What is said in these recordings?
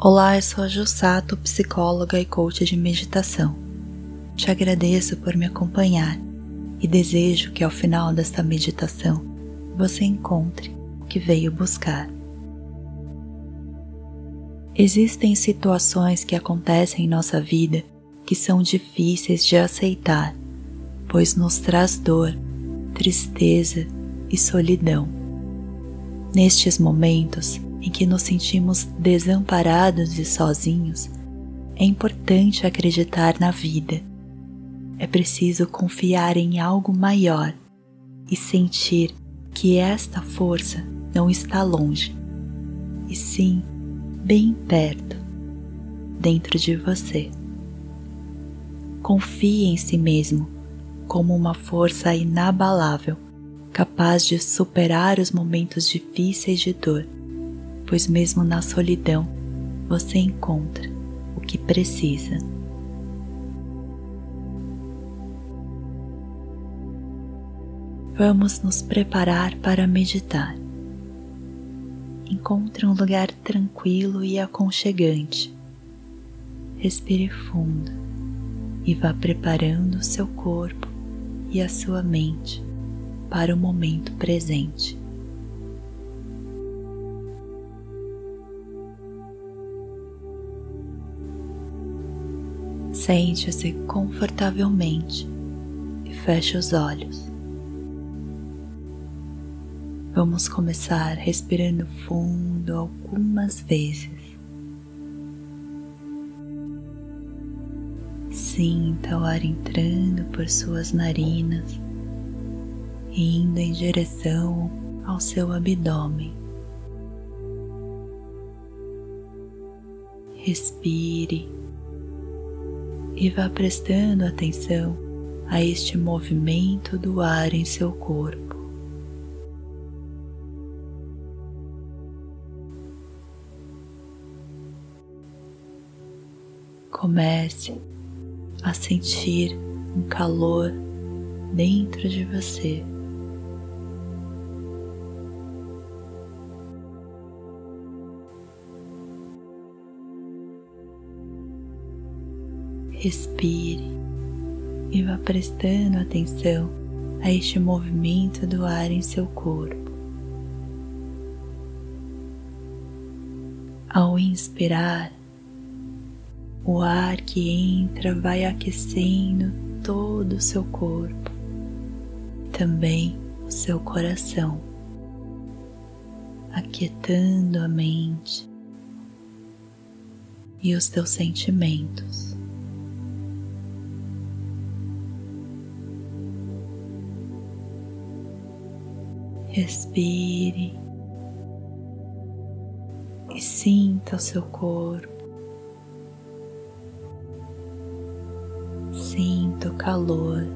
Olá, eu sou a Jussato, psicóloga e coach de meditação. Te agradeço por me acompanhar e desejo que ao final desta meditação você encontre o que veio buscar. Existem situações que acontecem em nossa vida que são difíceis de aceitar, pois nos traz dor, tristeza e solidão. Nestes momentos, em que nos sentimos desamparados e sozinhos, é importante acreditar na vida. É preciso confiar em algo maior e sentir que esta força não está longe, e sim bem perto, dentro de você. Confie em si mesmo como uma força inabalável, capaz de superar os momentos difíceis de dor pois mesmo na solidão você encontra o que precisa. Vamos nos preparar para meditar. Encontre um lugar tranquilo e aconchegante. Respire fundo e vá preparando o seu corpo e a sua mente para o momento presente. Sente-se confortavelmente e feche os olhos. Vamos começar respirando fundo algumas vezes. Sinta o ar entrando por suas narinas, indo em direção ao seu abdômen. Respire e vá prestando atenção a este movimento do ar em seu corpo. Comece a sentir um calor dentro de você. Respire e vá prestando atenção a este movimento do ar em seu corpo. Ao inspirar, o ar que entra vai aquecendo todo o seu corpo, também o seu coração, aquietando a mente e os teus sentimentos. Respire e sinta o seu corpo. Sinta o calor.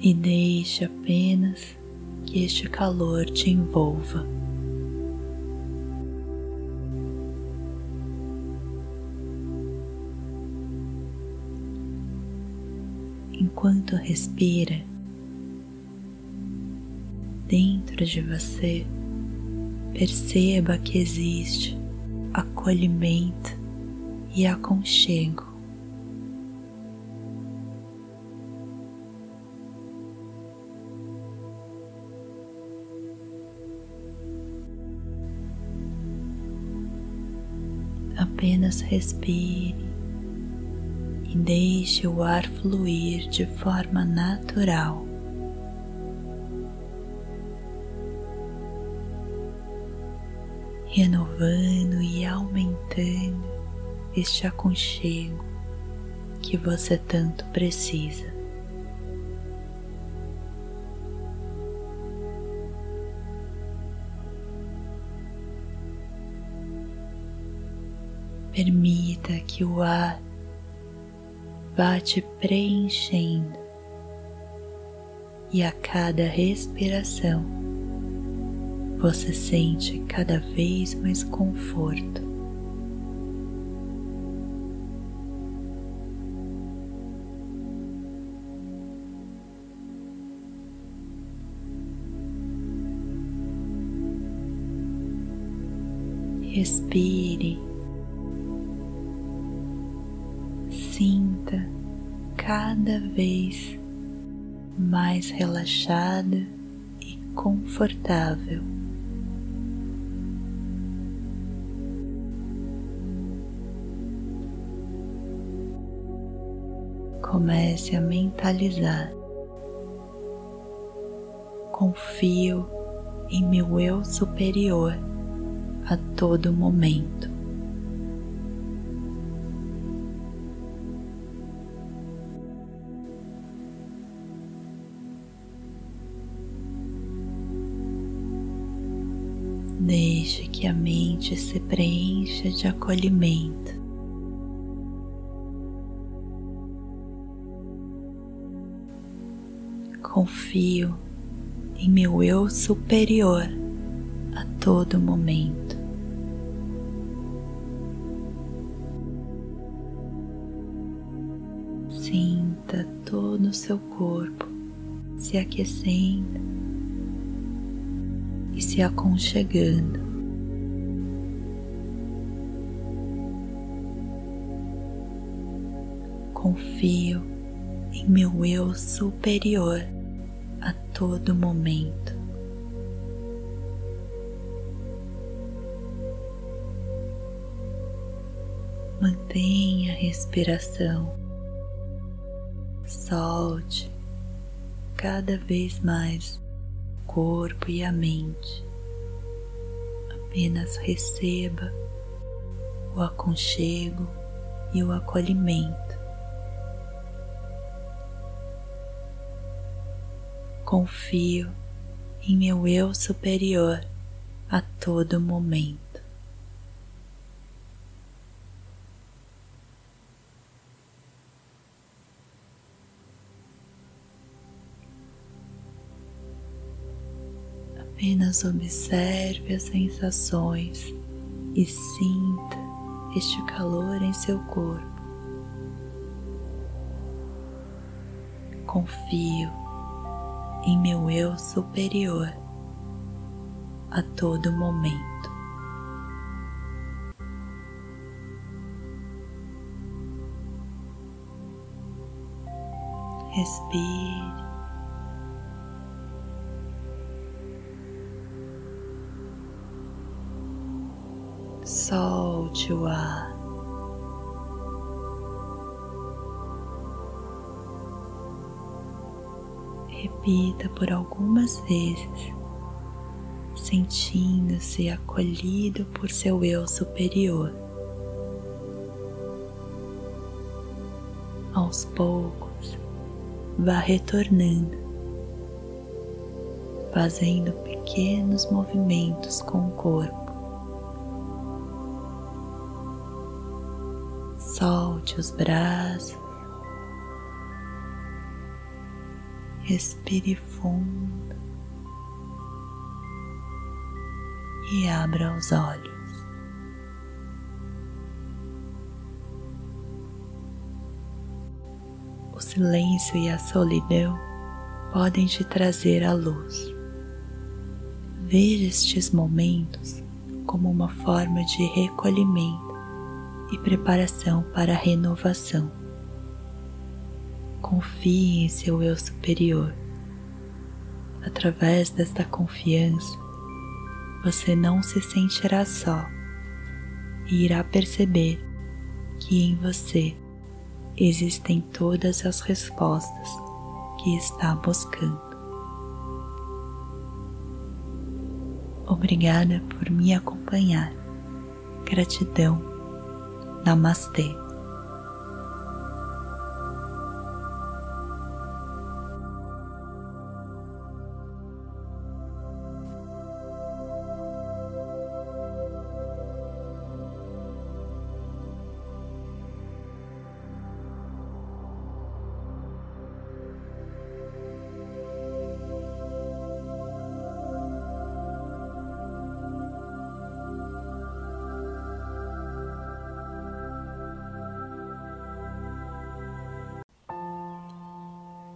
E deixe apenas que este calor te envolva. Enquanto respira, dentro de você, perceba que existe acolhimento e aconchego. Apenas respire e deixe o ar fluir de forma natural. Renovando e aumentando este aconchego que você tanto precisa. Permita que o ar vá te preenchendo e a cada respiração você sente cada vez mais conforto. Respire. Sinta cada vez mais relaxada e confortável. Comece a mentalizar. Confio em meu eu superior a todo momento. Deixe que a mente se preencha de acolhimento. Confio em meu eu superior a todo momento. Sinta todo o seu corpo se aquecendo e se aconchegando. Confio em meu eu superior a todo momento. Mantenha a respiração, solte cada vez mais corpo e a mente. Apenas receba o aconchego e o acolhimento. confio em meu eu superior a todo momento. Apenas observe as sensações e sinta este calor em seu corpo. Confio em meu eu superior a todo momento. Respire. Solte o ar. repita por algumas vezes, sentindo-se acolhido por seu eu superior. Aos poucos, vá retornando, fazendo pequenos movimentos com o corpo. Solte os braços Respire fundo e abra os olhos. O silêncio e a solidão podem te trazer a luz. Veja estes momentos como uma forma de recolhimento e preparação para a renovação confie em seu eu superior. Através desta confiança, você não se sentirá só e irá perceber que em você existem todas as respostas que está buscando. Obrigada por me acompanhar. Gratidão. Namastê.